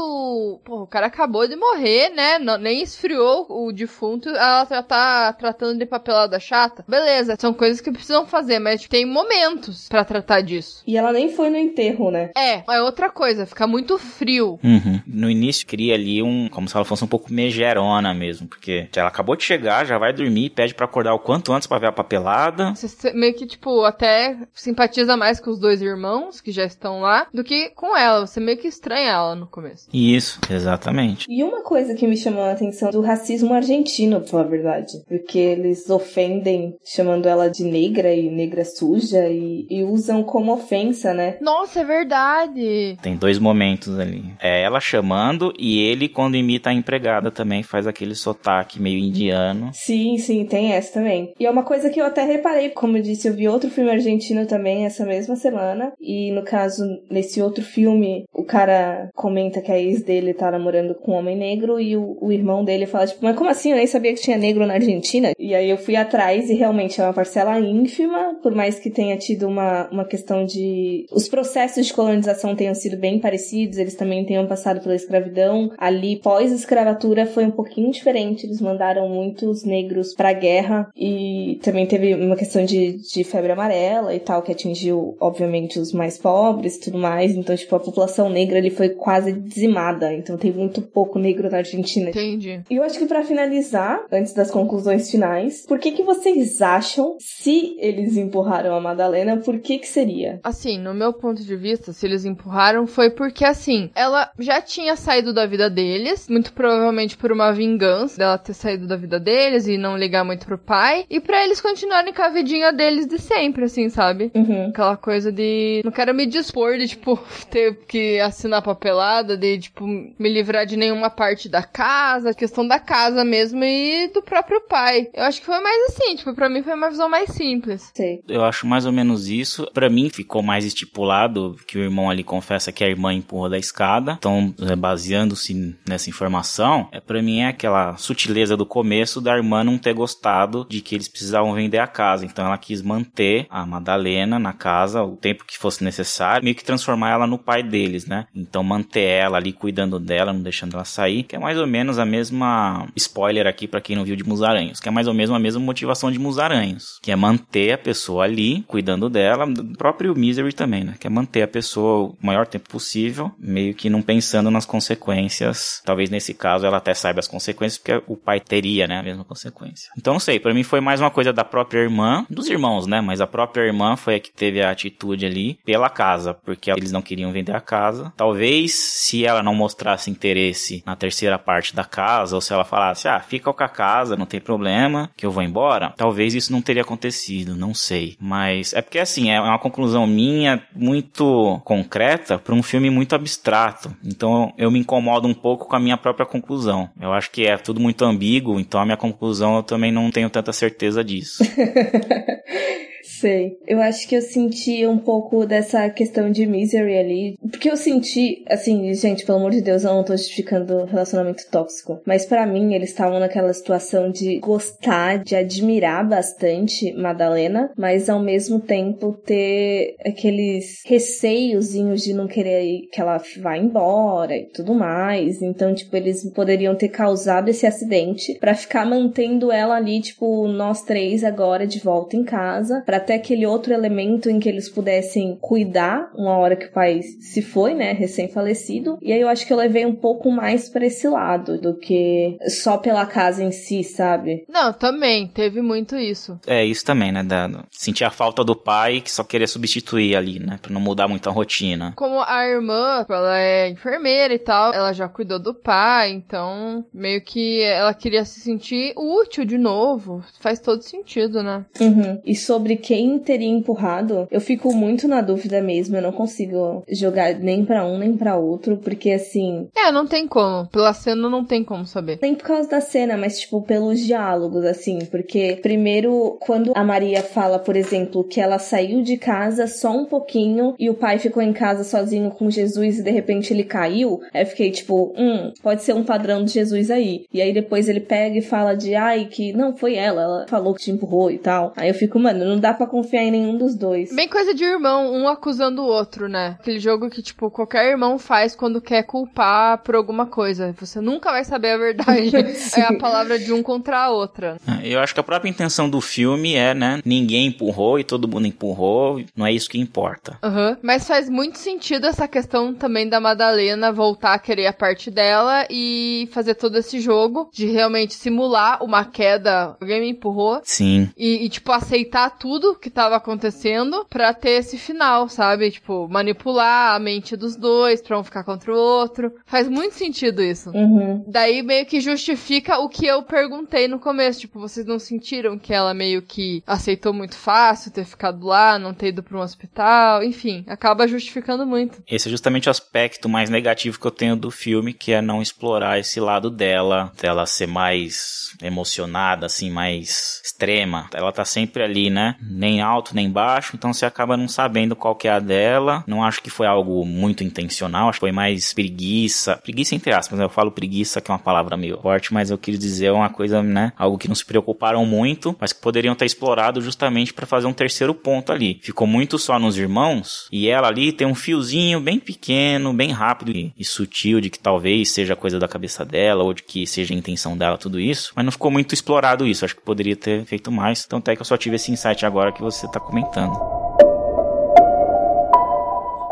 Pô, o cara acabou de morrer, né? Não- nem esfriou o defunto. Ela já tá tratando de papelada chata. Beleza, são coisas que precisam fazer, mas tipo, tem momentos pra tratar disso. E ela nem foi no enterro, né? É, é outra coisa, fica muito frio. Uhum. No início cria ali um, como se ela fosse um pouco megerona mesmo, porque ela acabou de chegar, já vai dormir, pede pra acordar o quanto antes pra ver a papelada. Você meio que, tipo, até simpatiza mais com os dois irmãos que já estão lá do que com ela. Você meio que estranha ela no começo. Isso, exatamente. E uma coisa que me chamou a atenção do racismo argentino, pra falar a verdade. Porque eles ofendem chamando ela de negra e negra suja e, e usam como ofensa, né? Nossa, é verdade! Tem dois momentos ali. É ela chamando e ele, quando imita a empregada, também faz aquele sotaque meio indiano. Sim, sim, tem essa também. E é uma coisa que eu até reparei, como eu disse, eu vi outro filme argentino também essa mesma semana. E no caso, nesse outro filme, o cara comenta que a ex dele tá namorando com um homem negro e o, o irmão dele fala, tipo, mas como assim? Eu nem sabia que tinha negro na Argentina. E aí eu fui atrás e realmente é uma parcela ínfima, por mais que tenha tido uma, uma questão de. Os processos de colonização tenham sido bem parecidos, eles também tenham passado pela escravidão. Ali, pós-escravatura, foi um pouquinho diferente. Eles mandaram muitos negros pra guerra e também teve uma questão de, de febre amarela e tal, que atingiu, obviamente, os mais pobres e tudo mais. Então, tipo, a população negra ali foi quase dizimada. Então, tem muito pouco negro na Argentina. Entendi. E eu acho que pra finalizar, antes das conclusões finais, por que que vocês acham, se eles empurraram a Madalena, por que que seria? Assim, no meu ponto de vista, se eles empurraram, foi porque, assim, ela já tinha saído da vida deles, muito provavelmente por uma vingança dela ter saído da vida deles e não ligar muito pro pai, e pra eles continuarem com a vidinha deles de sempre, assim, sabe? Uhum. Aquela coisa de. Não quero me dispor de, tipo, ter que assinar papelada, de, tipo, me livrar de nenhuma parte da casa, questão da casa mesmo e do próprio pai. Eu acho que foi mais assim, tipo, pra mim foi uma visão mais simples. Sei. Eu acho mais ou menos isso. Pra mim ficou mais estipulado que o irmão ali confessa que a irmã empurrou da escada equivocada. Então, é, baseando-se nessa informação, é para mim é aquela sutileza do começo da irmã não ter gostado de que eles precisavam vender a casa. Então, ela quis manter a Madalena na casa o tempo que fosse necessário, meio que transformar ela no pai deles, né? Então, manter ela ali cuidando dela, não deixando ela sair, que é mais ou menos a mesma spoiler aqui para quem não viu de Musaranhos, que é mais ou menos a mesma motivação de Musaranhos, que é manter a pessoa ali cuidando dela, do próprio Misery também, né? Que é manter a pessoa o maior tempo possível, meio que não pensando nas consequências. Talvez nesse caso ela até saiba as consequências, porque o pai teria, né, a mesma consequência. Então não sei, para mim foi mais uma coisa da própria irmã, dos irmãos, né? Mas a própria irmã foi a que teve a atitude ali pela casa, porque eles não queriam vender a casa. Talvez se ela não mostrasse interesse na terceira parte da casa, ou se ela falasse, ah, fica com a casa, não tem problema, que eu vou embora, talvez isso não teria acontecido, não sei. Mas é porque assim, é uma conclusão minha muito concreta para um filme muito abstrato. Então eu me incomodo um pouco com a minha própria conclusão. Eu acho que é tudo muito ambíguo, então a minha conclusão eu também não tenho tanta certeza disso. Sei. Eu acho que eu senti um pouco dessa questão de misery ali. Porque eu senti, assim, gente, pelo amor de Deus, eu não tô justificando relacionamento tóxico. Mas para mim, eles estavam naquela situação de gostar, de admirar bastante Madalena, mas ao mesmo tempo ter aqueles receiozinhos de não querer que ela vá embora e tudo mais. Então, tipo, eles poderiam ter causado esse acidente para ficar mantendo ela ali, tipo, nós três agora de volta em casa para ter aquele outro elemento em que eles pudessem cuidar uma hora que o pai se foi, né, recém-falecido. E aí eu acho que eu levei um pouco mais para esse lado do que só pela casa em si, sabe? Não, também teve muito isso. É isso também, né, da sentir a falta do pai que só queria substituir ali, né, para não mudar muito a rotina. Como a irmã, ela é enfermeira e tal, ela já cuidou do pai, então meio que ela queria se sentir útil de novo. Faz todo sentido, né? Uhum. E sobre quem teria empurrado, eu fico muito na dúvida mesmo. Eu não consigo jogar nem para um nem para outro, porque assim. É, não tem como. Pela cena não tem como saber. Nem por causa da cena, mas tipo pelos diálogos, assim. Porque, primeiro, quando a Maria fala, por exemplo, que ela saiu de casa só um pouquinho e o pai ficou em casa sozinho com Jesus e de repente ele caiu, aí eu fiquei tipo, hum, pode ser um padrão de Jesus aí. E aí depois ele pega e fala de, ai, que não foi ela, ela falou que te empurrou e tal. Aí eu fico, mano, não dá para confiar em nenhum dos dois. Bem coisa de irmão, um acusando o outro, né? Aquele jogo que, tipo, qualquer irmão faz quando quer culpar por alguma coisa. Você nunca vai saber a verdade. é a palavra de um contra a outra. É, eu acho que a própria intenção do filme é, né? Ninguém empurrou e todo mundo empurrou. Não é isso que importa. Uhum. Mas faz muito sentido essa questão também da Madalena voltar a querer a parte dela e fazer todo esse jogo de realmente simular uma queda. Alguém me empurrou. Sim. E, e tipo, aceitar tudo que tava acontecendo para ter esse final, sabe? Tipo, manipular a mente dos dois pra um ficar contra o outro. Faz muito sentido isso. Uhum. Daí meio que justifica o que eu perguntei no começo. Tipo, vocês não sentiram que ela meio que aceitou muito fácil ter ficado lá, não ter ido pra um hospital? Enfim, acaba justificando muito. Esse é justamente o aspecto mais negativo que eu tenho do filme, que é não explorar esse lado dela, dela ser mais emocionada, assim, mais extrema. Ela tá sempre ali, né? Nem alto nem baixo, então você acaba não sabendo qual que é a dela. Não acho que foi algo muito intencional, acho que foi mais preguiça. Preguiça entre aspas, né? eu falo preguiça que é uma palavra meio forte, mas eu quis dizer uma coisa, né? Algo que não se preocuparam muito, mas que poderiam ter explorado justamente para fazer um terceiro ponto ali. Ficou muito só nos irmãos e ela ali tem um fiozinho bem pequeno, bem rápido e, e sutil de que talvez seja coisa da cabeça dela ou de que seja a intenção dela tudo isso, mas não ficou muito explorado isso. Acho que poderia ter feito mais. Então até que eu só tive esse insight agora que você está comentando.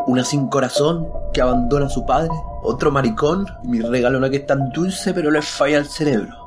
Una sin corazón que abandona a su padre, otro maricón, mi regalo no que es tan dulce pero le falla el cerebro.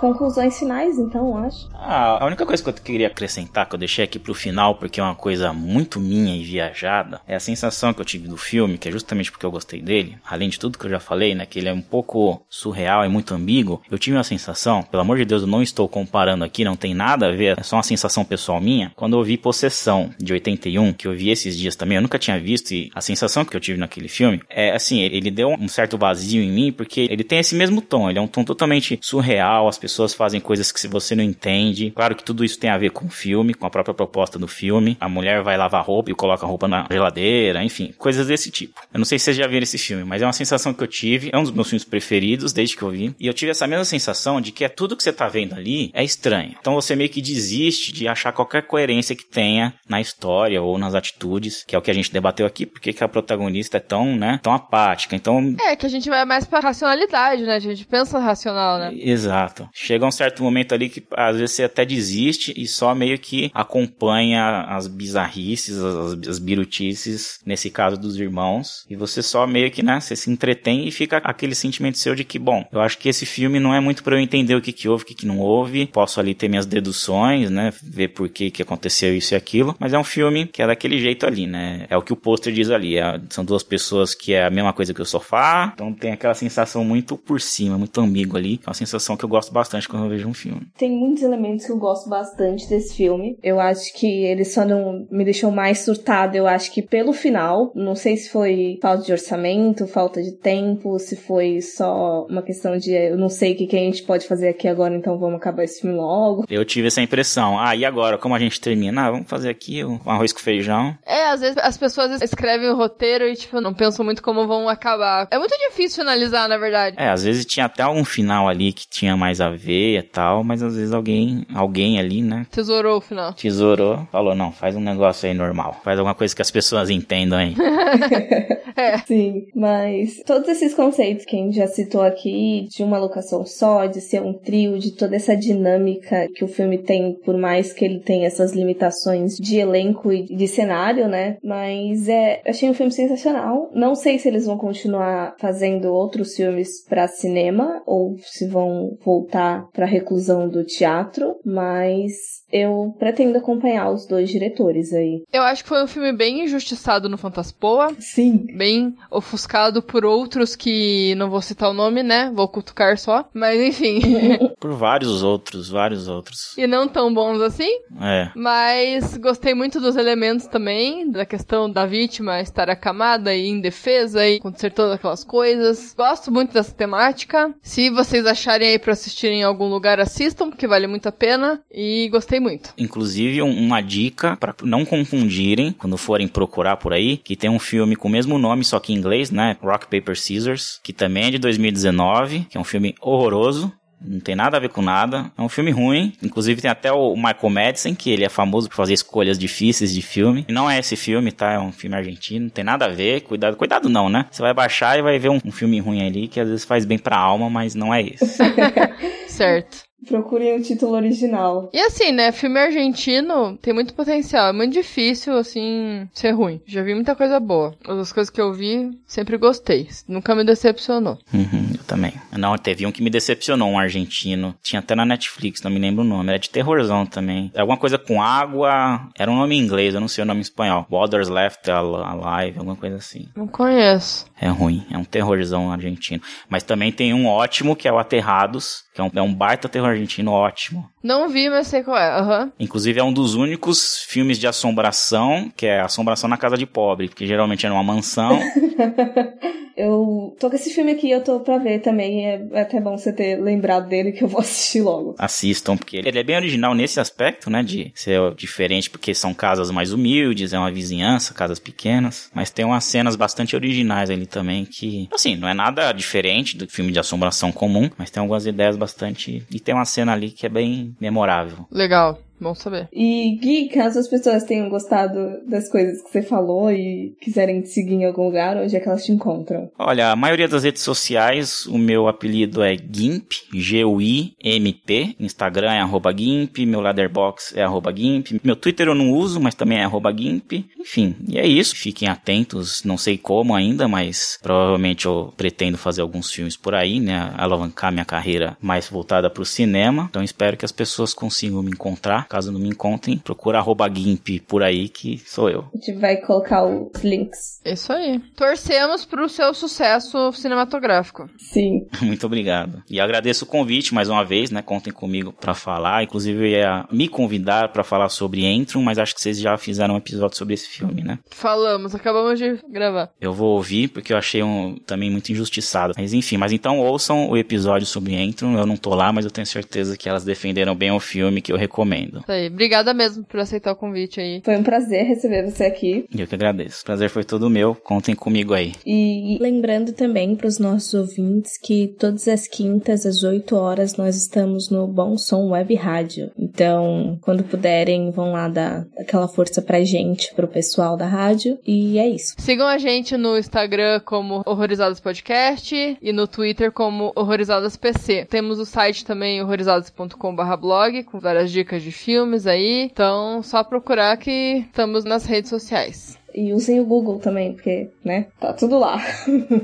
Conclusões finais, então, acho. Ah, a única coisa que eu queria acrescentar, que eu deixei aqui pro final, porque é uma coisa muito minha e viajada, é a sensação que eu tive do filme, que é justamente porque eu gostei dele, além de tudo que eu já falei, né, que ele é um pouco surreal e muito ambíguo, eu tive uma sensação, pelo amor de Deus, eu não estou comparando aqui, não tem nada a ver, é só uma sensação pessoal minha, quando eu vi Possessão, de 81, que eu vi esses dias também, eu nunca tinha visto, e a sensação que eu tive naquele filme, é assim, ele deu um certo vazio em mim, porque ele tem esse mesmo tom, ele é um tom totalmente surreal, as pessoas pessoas fazem coisas que você não entende. Claro que tudo isso tem a ver com o filme, com a própria proposta do filme. A mulher vai lavar roupa e coloca a roupa na geladeira, enfim, coisas desse tipo. Eu não sei se vocês já viram esse filme, mas é uma sensação que eu tive. É um dos meus filmes preferidos desde que eu vi. E eu tive essa mesma sensação de que é tudo que você tá vendo ali é estranho. Então você meio que desiste de achar qualquer coerência que tenha na história ou nas atitudes, que é o que a gente debateu aqui, porque que a protagonista é tão, né, tão apática. Então. É, que a gente vai mais pra racionalidade, né? A gente pensa racional, né? Exato. Chega um certo momento ali que às vezes você até desiste e só meio que acompanha as bizarrices, as, as birutices, nesse caso dos irmãos, e você só meio que, né, você se entretém e fica aquele sentimento seu de que, bom, eu acho que esse filme não é muito para eu entender o que que houve, o que que não houve, posso ali ter minhas deduções, né, ver por que que aconteceu isso e aquilo, mas é um filme que é daquele jeito ali, né, é o que o pôster diz ali, é, são duas pessoas que é a mesma coisa que o sofá, então tem aquela sensação muito por cima, muito ambígua ali, é uma sensação que eu gosto bastante quando eu vejo um filme. Tem muitos elementos que eu gosto bastante desse filme, eu acho que ele só não me deixou mais surtada, eu acho que pelo final, não sei se foi falta de orçamento, falta de tempo, se foi só uma questão de eu não sei o que, que a gente pode fazer aqui agora, então vamos acabar esse filme logo. Eu tive essa impressão. Ah, e agora? Como a gente termina? Ah, vamos fazer aqui um arroz com feijão. É, às vezes as pessoas escrevem o roteiro e, tipo, não pensam muito como vão acabar. É muito difícil finalizar, na verdade. É, às vezes tinha até algum final ali que tinha mais a ver e tal, mas às vezes alguém, alguém ali, né? Tesourou o final. Tesourou, falou, não, faz um negócio aí normal. Faz alguma coisa que as pessoas entendam aí. é. Sim, mas todos esses conceitos que a gente já citou aqui, de uma locação só, de ser um trio, de toda essa dinâmica que o filme tem, por mais que ele tenha essas limitações de elenco e de cenário, né? Mas é, achei um filme sensacional. Não sei se eles vão continuar fazendo outros filmes para cinema ou se vão voltar para reclusão do teatro, mas eu pretendo acompanhar os dois diretores aí. Eu acho que foi um filme bem injustiçado no Fantaspoa. Sim. Bem ofuscado por outros que não vou citar o nome, né? Vou cutucar só. Mas enfim. por vários outros, vários outros. E não tão bons assim. É. Mas gostei muito dos elementos também, da questão da vítima estar acamada e indefesa e acontecer todas aquelas coisas. Gosto muito dessa temática. Se vocês acharem aí pra assistir em algum lugar, assistam, porque vale muito a pena. E gostei muito. Inclusive, um, uma dica para não confundirem quando forem procurar por aí, que tem um filme com o mesmo nome, só que em inglês, né? Rock Paper Scissors, que também é de 2019, que é um filme horroroso. Não tem nada a ver com nada. É um filme ruim. Inclusive tem até o Michael Madison, que ele é famoso por fazer escolhas difíceis de filme. E não é esse filme, tá? É um filme argentino. Não tem nada a ver. Cuidado, cuidado não, né? Você vai baixar e vai ver um, um filme ruim ali que às vezes faz bem pra alma, mas não é esse. certo. Procurem o título original. E assim, né? Filme argentino tem muito potencial. É muito difícil, assim, ser ruim. Já vi muita coisa boa. As coisas que eu vi, sempre gostei. Nunca me decepcionou. Uhum, eu também. Não, teve um que me decepcionou, um argentino. Tinha até na Netflix, não me lembro o nome. Era de terrorzão também. Alguma coisa com água. Era um nome em inglês, eu não sei o nome em espanhol. Waters Left Alive, alguma coisa assim. Não conheço. É ruim. É um terrorzão argentino. Mas também tem um ótimo, que é o Aterrados que é um, é um baita terror argentino ótimo. Não vi, mas sei qual é. Uhum. Inclusive é um dos únicos filmes de assombração, que é Assombração na Casa de Pobre, porque geralmente é numa mansão. eu tô com esse filme aqui, eu tô pra ver também. É até bom você ter lembrado dele que eu vou assistir logo. Assistam, porque ele é bem original nesse aspecto, né? De ser diferente, porque são casas mais humildes, é uma vizinhança, casas pequenas. Mas tem umas cenas bastante originais ali também, que, assim, não é nada diferente do filme de assombração comum, mas tem algumas ideias bastante. E tem uma cena ali que é bem memorável. Legal. Bom saber. E Gui, caso as pessoas tenham gostado das coisas que você falou e quiserem te seguir em algum lugar, onde é que elas te encontram? Olha, a maioria das redes sociais, o meu apelido é GIMP, G-U-I-M-P. Instagram é arroba GIMP, meu Leatherbox é arroba GIMP. Meu Twitter eu não uso, mas também é arroba GIMP. Enfim, e é isso. Fiquem atentos, não sei como ainda, mas provavelmente eu pretendo fazer alguns filmes por aí, né? Alavancar minha carreira mais voltada para o cinema. Então espero que as pessoas consigam me encontrar Caso não me encontrem, procura arroba GIMP por aí que sou eu. A gente vai colocar os links. Isso aí. Torcemos pro seu sucesso cinematográfico. Sim. Muito obrigado. E agradeço o convite mais uma vez, né? Contem comigo para falar. Inclusive, eu ia me convidar para falar sobre Entrum, mas acho que vocês já fizeram um episódio sobre esse filme, né? Falamos, acabamos de gravar. Eu vou ouvir porque eu achei um, também muito injustiçado. Mas enfim, mas então ouçam o episódio sobre Entrum. Eu não tô lá, mas eu tenho certeza que elas defenderam bem o filme que eu recomendo. Isso aí. Obrigada mesmo por aceitar o convite aí. Foi um prazer receber você aqui. Eu que agradeço. O prazer foi todo meu. Contem comigo aí. E lembrando também para os nossos ouvintes que todas as quintas às 8 horas nós estamos no Bom Som Web Rádio. Então, quando puderem, vão lá dar aquela força pra gente, pro pessoal da rádio. E é isso. Sigam a gente no Instagram como Horrorizadas Podcast e no Twitter como Horrorizadas PC. Temos o site também horrorizadas.com/blog com várias dicas de filmes aí. Então, só procurar que estamos nas redes sociais. E usem o Google também, porque, né, tá tudo lá.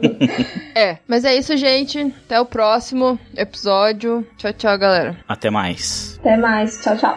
é, mas é isso, gente. Até o próximo episódio. Tchau, tchau, galera. Até mais. Até mais. Tchau, tchau.